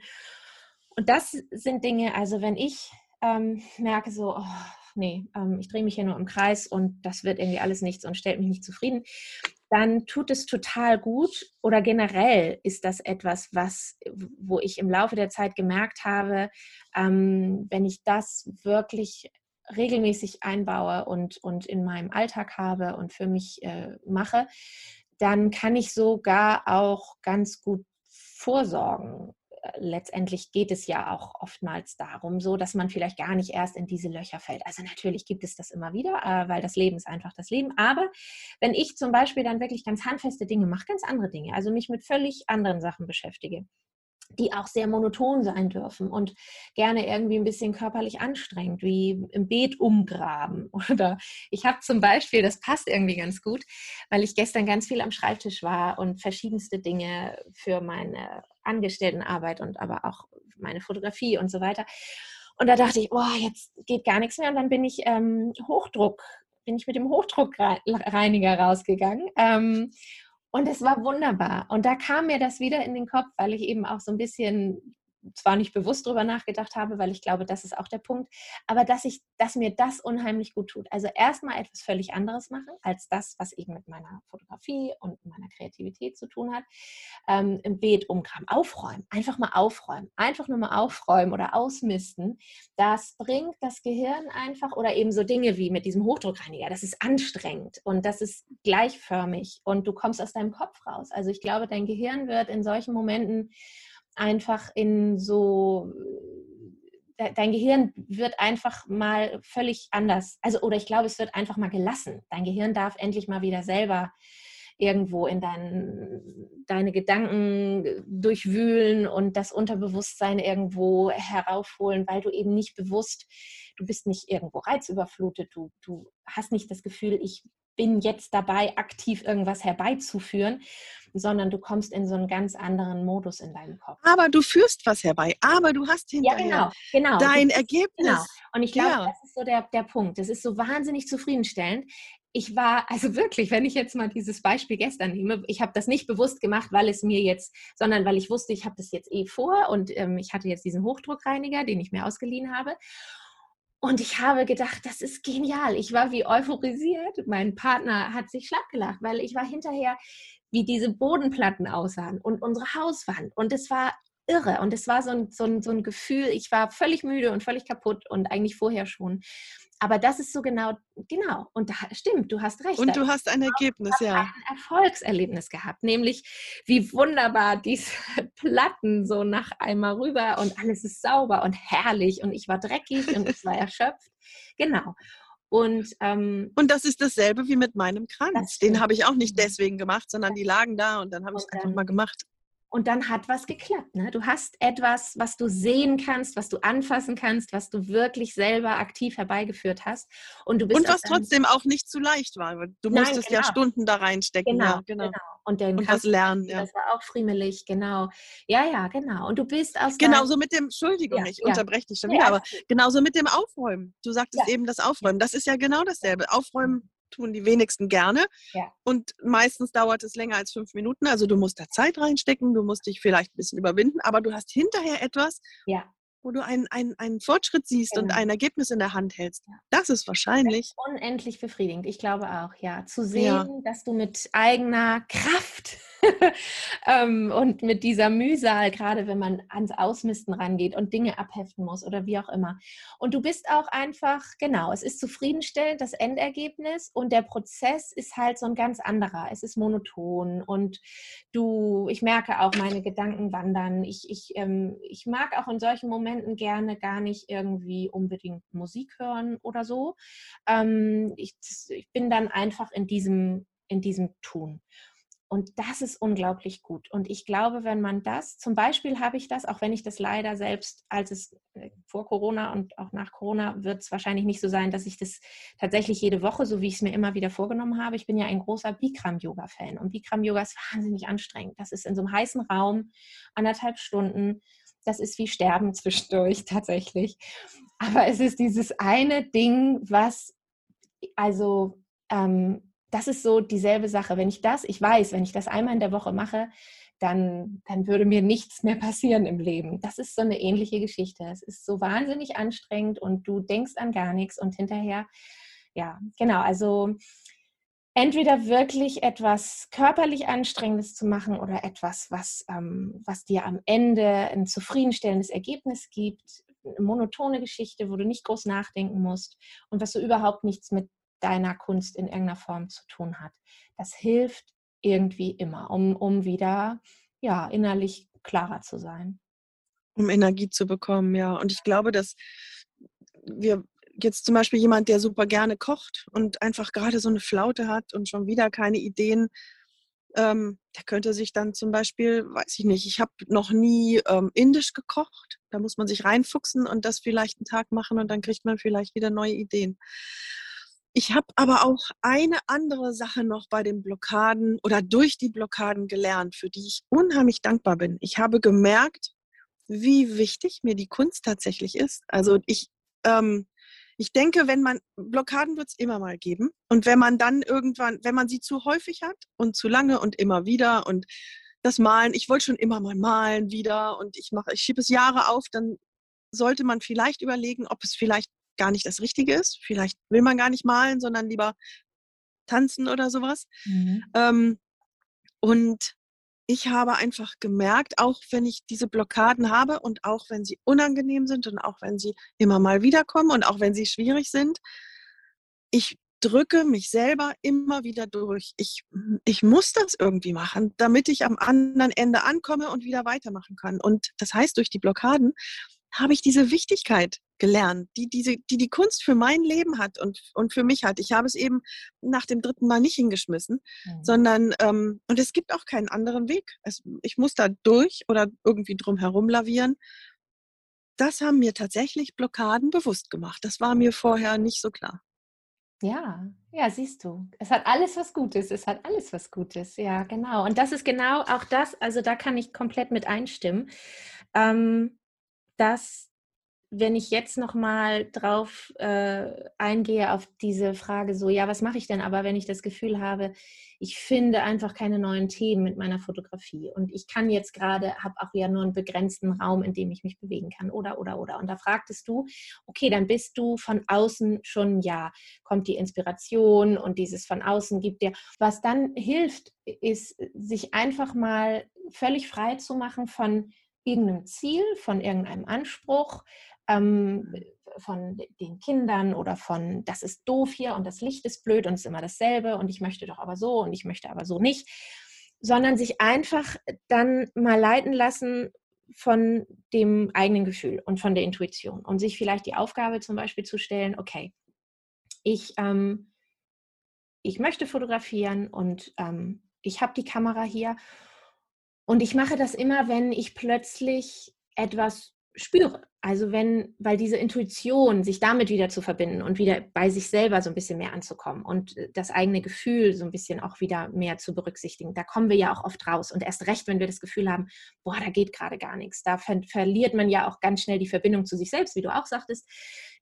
Speaker 2: Und das sind Dinge, also wenn ich ähm, merke so, oh, nee, ähm, ich drehe mich hier nur im Kreis und das wird irgendwie alles nichts und stellt mich nicht zufrieden, dann tut es total gut oder generell ist das etwas, was, wo ich im Laufe der Zeit gemerkt habe, ähm, wenn ich das wirklich regelmäßig einbaue und, und in meinem Alltag habe und für mich äh, mache, dann kann ich sogar auch ganz gut vorsorgen letztendlich geht es ja auch oftmals darum, so dass man vielleicht gar nicht erst in diese Löcher fällt. Also natürlich gibt es das immer wieder, äh, weil das Leben ist einfach das Leben. Aber wenn ich zum Beispiel dann wirklich ganz handfeste Dinge mache, ganz andere Dinge, also mich mit völlig anderen Sachen beschäftige, die auch sehr monoton sein dürfen und gerne irgendwie ein bisschen körperlich anstrengend, wie im Beet umgraben. Oder ich habe zum Beispiel, das passt irgendwie ganz gut, weil ich gestern ganz viel am Schreibtisch war und verschiedenste Dinge für meine Angestelltenarbeit und aber auch meine Fotografie und so weiter. Und da dachte ich, oh, jetzt geht gar nichts mehr. Und dann bin ich ähm, Hochdruck, bin ich mit dem Hochdruckreiniger rausgegangen. Ähm, und es war wunderbar. Und da kam mir das wieder in den Kopf, weil ich eben auch so ein bisschen zwar nicht bewusst darüber nachgedacht habe, weil ich glaube, das ist auch der Punkt, aber dass ich, dass mir das unheimlich gut tut. Also erstmal etwas völlig anderes machen als das, was eben mit meiner Fotografie und meiner Kreativität zu tun hat. Ähm, Im Beet umgraben, aufräumen, einfach mal aufräumen, einfach nur mal aufräumen oder ausmisten. Das bringt das Gehirn einfach oder eben so Dinge wie mit diesem Hochdruckreiniger. Das ist anstrengend und das ist gleichförmig und du kommst aus deinem Kopf raus. Also ich glaube, dein Gehirn wird in solchen Momenten einfach in so, dein Gehirn wird einfach mal völlig anders. Also, oder ich glaube, es wird einfach mal gelassen. Dein Gehirn darf endlich mal wieder selber irgendwo in dein, deine Gedanken durchwühlen und das Unterbewusstsein irgendwo heraufholen, weil du eben nicht bewusst, du bist nicht irgendwo reizüberflutet, du, du hast nicht das Gefühl, ich bin jetzt dabei, aktiv irgendwas herbeizuführen, sondern du kommst in so einen ganz anderen Modus in deinem Kopf.
Speaker 1: Aber du führst was herbei, aber du hast hinterher ja, genau, genau. dein genau. Ergebnis. Genau.
Speaker 2: Und ich glaube, ja. das ist so der, der Punkt. Das ist so wahnsinnig zufriedenstellend. Ich war, also wirklich, wenn ich jetzt mal dieses Beispiel gestern nehme, ich habe das nicht bewusst gemacht, weil es mir jetzt, sondern weil ich wusste, ich habe das jetzt eh vor und ähm, ich hatte jetzt diesen Hochdruckreiniger, den ich mir ausgeliehen habe. Und ich habe gedacht, das ist genial. Ich war wie euphorisiert. Mein Partner hat sich schlapp gelacht, weil ich war hinterher, wie diese Bodenplatten aussahen und unsere Hauswand. Und es war irre. Und es war so ein, so, ein, so ein Gefühl, ich war völlig müde und völlig kaputt und eigentlich vorher schon. Aber das ist so genau, genau. Und da stimmt, du hast recht.
Speaker 1: Und du hast ein Ergebnis, ja.
Speaker 2: Ein Erfolgserlebnis gehabt, nämlich wie wunderbar diese Platten so nach einmal rüber und alles ist sauber und herrlich und ich war dreckig und ich war erschöpft. Genau. Und, ähm,
Speaker 1: und das ist dasselbe wie mit meinem Kranz. Den habe ich auch nicht mhm. deswegen gemacht, sondern die lagen da und dann habe ich es einfach mal gemacht
Speaker 2: und dann hat was geklappt. Ne? Du hast etwas, was du sehen kannst, was du anfassen kannst, was du wirklich selber aktiv herbeigeführt hast.
Speaker 1: Und, du bist und was trotzdem auch nicht zu leicht war. Du Nein, musstest genau. ja Stunden da reinstecken.
Speaker 2: Genau,
Speaker 1: ja,
Speaker 2: genau. genau. Und, dann
Speaker 1: und was lernen.
Speaker 2: Ja. Das war auch friemelig, genau. Ja, ja, genau. Und du bist aus
Speaker 1: Genauso mit dem, Entschuldigung, ja, ich unterbreche dich schon wieder, aber genauso mit dem Aufräumen. Du sagtest eben das Aufräumen. Das ist ja genau dasselbe. Aufräumen tun die wenigsten gerne. Ja. Und meistens dauert es länger als fünf Minuten. Also du musst da Zeit reinstecken, du musst dich vielleicht ein bisschen überwinden, aber du hast hinterher etwas, ja. wo du einen, einen, einen Fortschritt siehst genau. und ein Ergebnis in der Hand hältst. Das ist wahrscheinlich.
Speaker 2: Das ist unendlich befriedigend. Ich glaube auch, ja. Zu sehen, dass du mit eigener Kraft ähm, und mit dieser Mühsal, gerade wenn man ans Ausmisten rangeht und Dinge abheften muss oder wie auch immer. Und du bist auch einfach, genau, es ist zufriedenstellend, das Endergebnis und der Prozess ist halt so ein ganz anderer. Es ist monoton und du, ich merke auch, meine Gedanken wandern. Ich, ich, ähm, ich mag auch in solchen Momenten gerne gar nicht irgendwie unbedingt Musik hören oder so. Ähm, ich, ich bin dann einfach in diesem, in diesem Tun. Und das ist unglaublich gut. Und ich glaube, wenn man das, zum Beispiel habe ich das, auch wenn ich das leider selbst, als es äh, vor Corona und auch nach Corona, wird es wahrscheinlich nicht so sein, dass ich das tatsächlich jede Woche, so wie ich es mir immer wieder vorgenommen habe. Ich bin ja ein großer Bikram-Yoga-Fan und Bikram-Yoga ist wahnsinnig anstrengend. Das ist in so einem heißen Raum, anderthalb Stunden. Das ist wie Sterben zwischendurch tatsächlich. Aber es ist dieses eine Ding, was also ähm, das ist so dieselbe Sache. Wenn ich das, ich weiß, wenn ich das einmal in der Woche mache, dann, dann würde mir nichts mehr passieren im Leben. Das ist so eine ähnliche Geschichte. Es ist so wahnsinnig anstrengend und du denkst an gar nichts und hinterher, ja, genau, also entweder wirklich etwas körperlich Anstrengendes zu machen oder etwas, was, ähm, was dir am Ende ein zufriedenstellendes Ergebnis gibt, eine monotone Geschichte, wo du nicht groß nachdenken musst und was so überhaupt nichts mit deiner Kunst in irgendeiner Form zu tun hat. Das hilft irgendwie immer, um, um wieder ja, innerlich klarer zu sein.
Speaker 1: Um Energie zu bekommen, ja. Und ich glaube, dass wir jetzt zum Beispiel jemand, der super gerne kocht und einfach gerade so eine Flaute hat und schon wieder keine Ideen, Ähm, der könnte sich dann zum Beispiel, weiß ich nicht, ich habe noch nie ähm, indisch gekocht. Da muss man sich reinfuchsen und das vielleicht einen Tag machen und dann kriegt man vielleicht wieder neue Ideen. Ich habe aber auch eine andere Sache noch bei den Blockaden oder durch die Blockaden gelernt, für die ich unheimlich dankbar bin. Ich habe gemerkt, wie wichtig mir die Kunst tatsächlich ist. Also ich, ähm, ich denke, wenn man Blockaden wird es immer mal geben. Und wenn man dann irgendwann, wenn man sie zu häufig hat und zu lange und immer wieder und das Malen, ich wollte schon immer mal malen wieder und ich mache, ich schiebe es Jahre auf, dann sollte man vielleicht überlegen, ob es vielleicht gar nicht das Richtige ist. Vielleicht will man gar nicht malen, sondern lieber tanzen oder sowas. Mhm. Ähm, und ich habe einfach gemerkt, auch wenn ich diese Blockaden habe und auch wenn sie unangenehm sind und auch wenn sie immer mal wiederkommen und auch wenn sie schwierig sind, ich drücke mich selber immer wieder durch. Ich, ich muss das irgendwie machen, damit ich am anderen Ende ankomme und wieder weitermachen kann. Und das heißt, durch die Blockaden habe ich diese Wichtigkeit gelernt, die, diese, die die Kunst für mein Leben hat und, und für mich hat. Ich habe es eben nach dem dritten Mal nicht hingeschmissen, mhm. sondern, ähm, und es gibt auch keinen anderen Weg. Es, ich muss da durch oder irgendwie drum herum lavieren. Das haben mir tatsächlich Blockaden bewusst gemacht. Das war mir vorher nicht so klar.
Speaker 2: Ja, ja, siehst du. Es hat alles was Gutes. Es hat alles was Gutes. Ja, genau. Und das ist genau auch das, also da kann ich komplett mit einstimmen. Ähm, dass wenn ich jetzt noch mal drauf äh, eingehe auf diese Frage so, ja, was mache ich denn aber, wenn ich das Gefühl habe, ich finde einfach keine neuen Themen mit meiner Fotografie und ich kann jetzt gerade, habe auch ja nur einen begrenzten Raum, in dem ich mich bewegen kann oder, oder, oder. Und da fragtest du, okay, dann bist du von außen schon, ja, kommt die Inspiration und dieses von außen gibt dir. Was dann hilft, ist, sich einfach mal völlig frei zu machen von irgendeinem Ziel, von irgendeinem Anspruch, ähm, von den Kindern oder von, das ist doof hier und das Licht ist blöd und es ist immer dasselbe und ich möchte doch aber so und ich möchte aber so nicht, sondern sich einfach dann mal leiten lassen von dem eigenen Gefühl und von der Intuition und sich vielleicht die Aufgabe zum Beispiel zu stellen, okay, ich, ähm, ich möchte fotografieren und ähm, ich habe die Kamera hier und ich mache das immer, wenn ich plötzlich etwas spüre. Also wenn, weil diese Intuition, sich damit wieder zu verbinden und wieder bei sich selber so ein bisschen mehr anzukommen und äh, das eigene Gefühl so ein bisschen auch wieder mehr zu berücksichtigen, da kommen wir ja auch oft raus. Und erst recht, wenn wir das Gefühl haben, boah, da geht gerade gar nichts. Da ver verliert man ja auch ganz schnell die Verbindung zu sich selbst, wie du auch sagtest.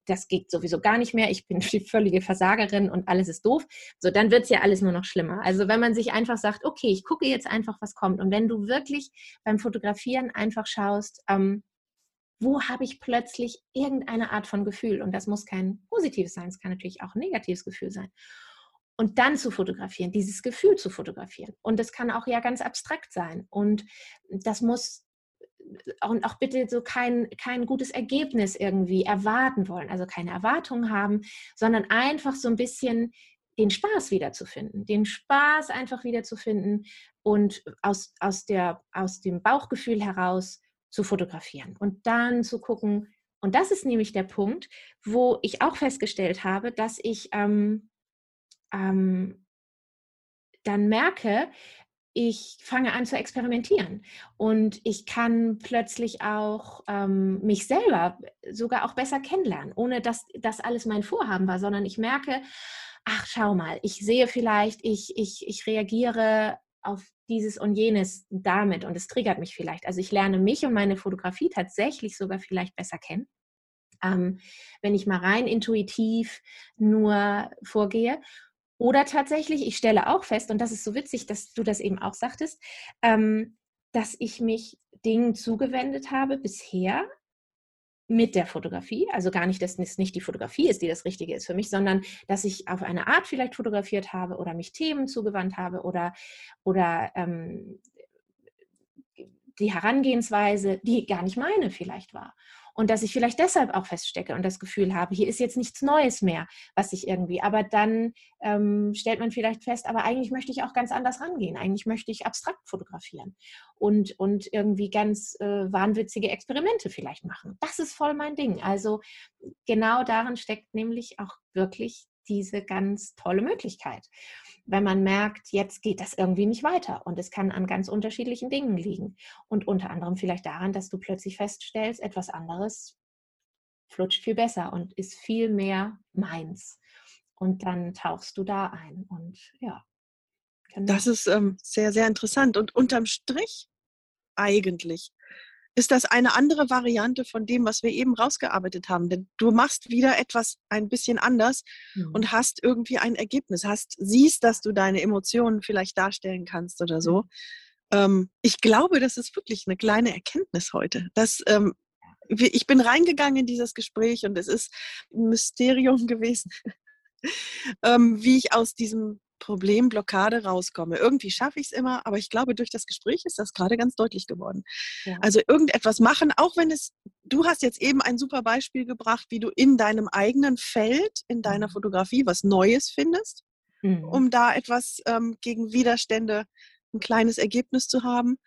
Speaker 2: Das geht sowieso gar nicht mehr. Ich bin die völlige Versagerin und alles ist doof. So, dann wird es ja alles nur noch schlimmer. Also wenn man sich einfach sagt, okay, ich gucke jetzt einfach, was kommt. Und wenn du wirklich beim Fotografieren einfach schaust, ähm, wo habe ich plötzlich irgendeine Art von Gefühl? Und das muss kein positives sein, es kann natürlich auch ein negatives Gefühl sein. Und dann zu fotografieren, dieses Gefühl zu fotografieren. Und das kann auch ja ganz abstrakt sein. Und das muss und auch bitte so kein, kein gutes Ergebnis irgendwie erwarten wollen, also keine Erwartungen haben, sondern einfach so ein bisschen den Spaß wiederzufinden, den Spaß einfach wiederzufinden und aus, aus, der, aus dem Bauchgefühl heraus zu fotografieren und dann zu gucken. Und das ist nämlich der Punkt, wo ich auch festgestellt habe, dass ich ähm, ähm, dann merke, ich fange an zu experimentieren und ich kann plötzlich auch ähm, mich selber sogar auch besser kennenlernen, ohne dass das alles mein Vorhaben war, sondern ich merke, ach schau mal, ich sehe vielleicht, ich, ich, ich reagiere auf dieses und jenes damit und es triggert mich vielleicht. Also ich lerne mich und meine Fotografie tatsächlich sogar vielleicht besser kennen. Ähm, wenn ich mal rein intuitiv nur vorgehe. Oder tatsächlich, ich stelle auch fest, und das ist so witzig, dass du das eben auch sagtest, ähm, dass ich mich Dingen zugewendet habe bisher, mit der Fotografie, also gar nicht, dass es nicht die Fotografie ist, die das Richtige ist für mich, sondern dass ich auf eine Art vielleicht fotografiert habe oder mich Themen zugewandt habe oder, oder ähm, die Herangehensweise, die gar nicht meine vielleicht war und dass ich vielleicht deshalb auch feststecke und das Gefühl habe, hier ist jetzt nichts Neues mehr, was ich irgendwie, aber dann ähm, stellt man vielleicht fest, aber eigentlich möchte ich auch ganz anders rangehen, eigentlich möchte ich abstrakt fotografieren und, und irgendwie ganz äh, wahnwitzige Experimente vielleicht machen. Das ist voll mein Ding. Also genau darin steckt nämlich auch wirklich diese ganz tolle Möglichkeit. Wenn man merkt, jetzt geht das irgendwie nicht weiter und es kann an ganz unterschiedlichen Dingen liegen. Und unter anderem vielleicht daran, dass du plötzlich feststellst, etwas anderes flutscht viel besser und ist viel mehr meins. Und dann tauchst du da ein und ja.
Speaker 1: Genau. Das ist ähm, sehr, sehr interessant. Und unterm Strich eigentlich ist das eine andere Variante von dem, was wir eben rausgearbeitet haben. Denn du machst wieder etwas ein bisschen anders mhm. und hast irgendwie ein Ergebnis, hast, siehst, dass du deine Emotionen vielleicht darstellen kannst oder so. Mhm. Ähm, ich glaube, das ist wirklich eine kleine Erkenntnis heute. Dass, ähm, ich bin reingegangen in dieses Gespräch und es ist ein Mysterium gewesen, ähm, wie ich aus diesem Problemblockade rauskomme. Irgendwie schaffe ich es immer, aber ich glaube, durch das Gespräch ist das gerade ganz deutlich geworden. Ja. Also irgendetwas machen, auch wenn es, du hast jetzt eben ein super Beispiel gebracht, wie du in deinem eigenen Feld, in deiner mhm. Fotografie was Neues findest, mhm. um da etwas ähm, gegen Widerstände, ein kleines Ergebnis zu haben.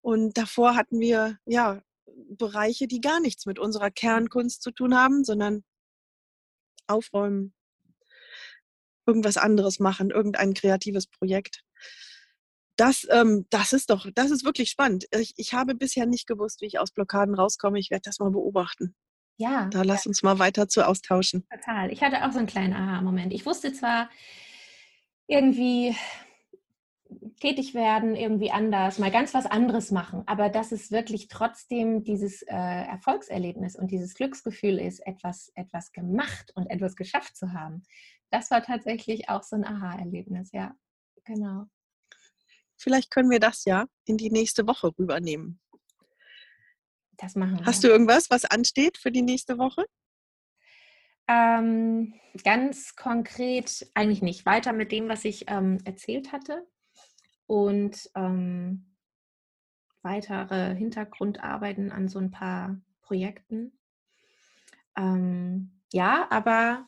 Speaker 1: Und davor hatten wir ja Bereiche, die gar nichts mit unserer Kernkunst zu tun haben, sondern aufräumen, irgendwas anderes machen, irgendein kreatives Projekt. Das, ähm, das ist doch, das ist wirklich spannend. Ich, ich habe bisher nicht gewusst, wie ich aus Blockaden rauskomme. Ich werde das mal beobachten. Ja. Da lass ja. uns mal weiter zu austauschen.
Speaker 2: Total. Ich hatte auch so einen kleinen Aha-Moment. Ich wusste zwar irgendwie tätig werden, irgendwie anders, mal ganz was anderes machen, aber dass es wirklich trotzdem dieses äh, Erfolgserlebnis und dieses Glücksgefühl ist, etwas, etwas gemacht und etwas geschafft zu haben, das war tatsächlich auch so ein Aha-Erlebnis, ja, genau.
Speaker 1: Vielleicht können wir das ja in die nächste Woche rübernehmen.
Speaker 2: Das machen wir.
Speaker 1: Hast du irgendwas, was ansteht für die nächste Woche?
Speaker 2: Ähm, ganz konkret eigentlich nicht. Weiter mit dem, was ich ähm, erzählt hatte. Und ähm, weitere Hintergrundarbeiten an so ein paar Projekten. Ähm, ja, aber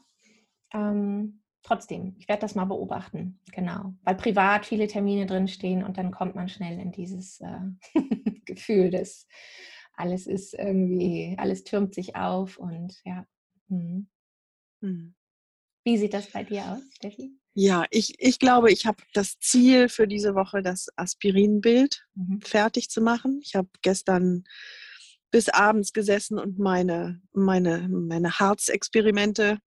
Speaker 2: ähm, trotzdem, ich werde das mal beobachten, genau. Weil privat viele Termine drinstehen und dann kommt man schnell in dieses äh, Gefühl, dass alles ist irgendwie, alles türmt sich auf und ja. Mhm. Mhm. Wie sieht das bei dir aus, Steffi?
Speaker 1: Ja, ich, ich glaube, ich habe das Ziel für diese Woche, das Aspirinbild mhm. fertig zu machen. Ich habe gestern bis abends gesessen und meine, meine, meine Harzexperimente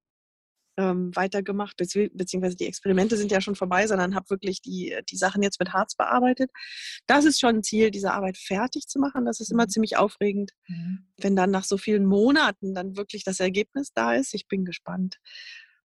Speaker 1: ähm, weitergemacht, beziehungsweise die Experimente sind ja schon vorbei, sondern habe wirklich die, die Sachen jetzt mit Harz bearbeitet. Das ist schon ein Ziel, diese Arbeit fertig zu machen. Das ist immer mhm. ziemlich aufregend, mhm. wenn dann nach so vielen Monaten dann wirklich das Ergebnis da ist. Ich bin gespannt.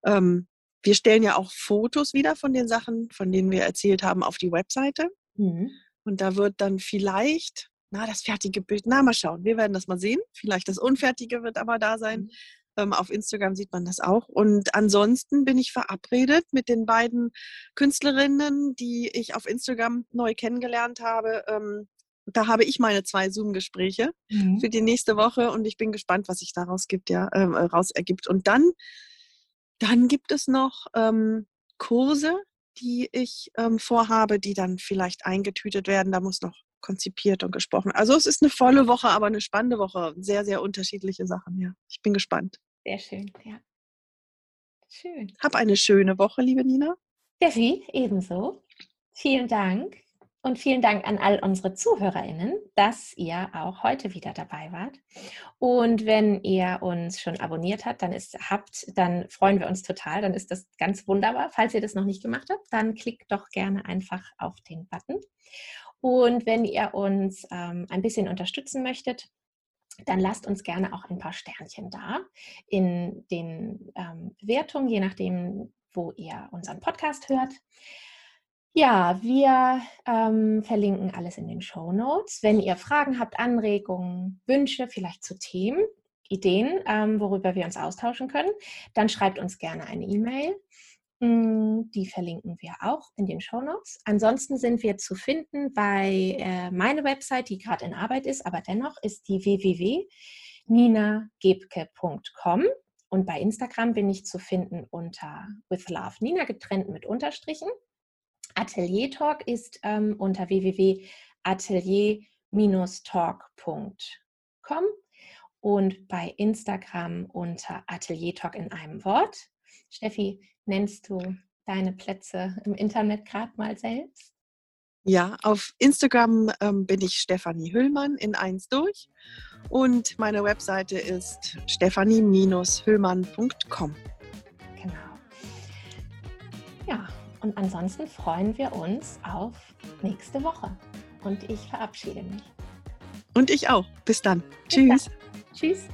Speaker 1: Ähm, wir stellen ja auch Fotos wieder von den Sachen, von denen wir erzählt haben, auf die Webseite. Mhm. Und da wird dann vielleicht, na, das fertige Bild, na, mal schauen. Wir werden das mal sehen. Vielleicht das Unfertige wird aber da sein. Mhm. Ähm, auf Instagram sieht man das auch. Und ansonsten bin ich verabredet mit den beiden Künstlerinnen, die ich auf Instagram neu kennengelernt habe. Ähm, da habe ich meine zwei Zoom-Gespräche mhm. für die nächste Woche und ich bin gespannt, was sich daraus gibt, ja, äh, raus ergibt. Und dann, dann gibt es noch ähm, Kurse, die ich ähm, vorhabe, die dann vielleicht eingetütet werden. Da muss noch konzipiert und gesprochen. Also es ist eine volle Woche, aber eine spannende Woche. Sehr, sehr unterschiedliche Sachen, ja. Ich bin gespannt.
Speaker 2: Sehr schön, ja.
Speaker 1: Schön. Hab eine schöne Woche, liebe Nina.
Speaker 2: Steffi, ebenso. Vielen Dank. Und vielen Dank an all unsere ZuhörerInnen, dass ihr auch heute wieder dabei wart. Und wenn ihr uns schon abonniert habt, dann ist, habt, dann freuen wir uns total. Dann ist das ganz wunderbar. Falls ihr das noch nicht gemacht habt, dann klickt doch gerne einfach auf den Button. Und wenn ihr uns ähm, ein bisschen unterstützen möchtet, dann lasst uns gerne auch ein paar Sternchen da in den ähm, Bewertungen, je nachdem, wo ihr unseren Podcast hört. Ja, wir ähm, verlinken alles in den Show Notes. Wenn ihr Fragen habt, Anregungen, Wünsche, vielleicht zu Themen, Ideen, ähm, worüber wir uns austauschen können, dann schreibt uns gerne eine E-Mail hm, die verlinken wir auch in den Show Notes. Ansonsten sind wir zu finden bei äh, meiner Website, die gerade in Arbeit ist, aber dennoch ist die www.ninagebke.com. Und bei Instagram bin ich zu finden unter With Love Nina getrennt mit Unterstrichen. Atelier Talk ist ähm, unter www.atelier-talk.com und bei Instagram unter Atelier Talk in einem Wort. Steffi, nennst du deine Plätze im Internet gerade mal selbst?
Speaker 1: Ja, auf Instagram ähm, bin ich Stefanie Hüllmann in eins durch und meine Webseite ist stefanie-hüllmann.com.
Speaker 2: Genau. Ja, und ansonsten freuen wir uns auf nächste Woche. Und ich verabschiede mich.
Speaker 1: Und ich auch. Bis dann. Bis Tschüss.
Speaker 2: Dann. Tschüss.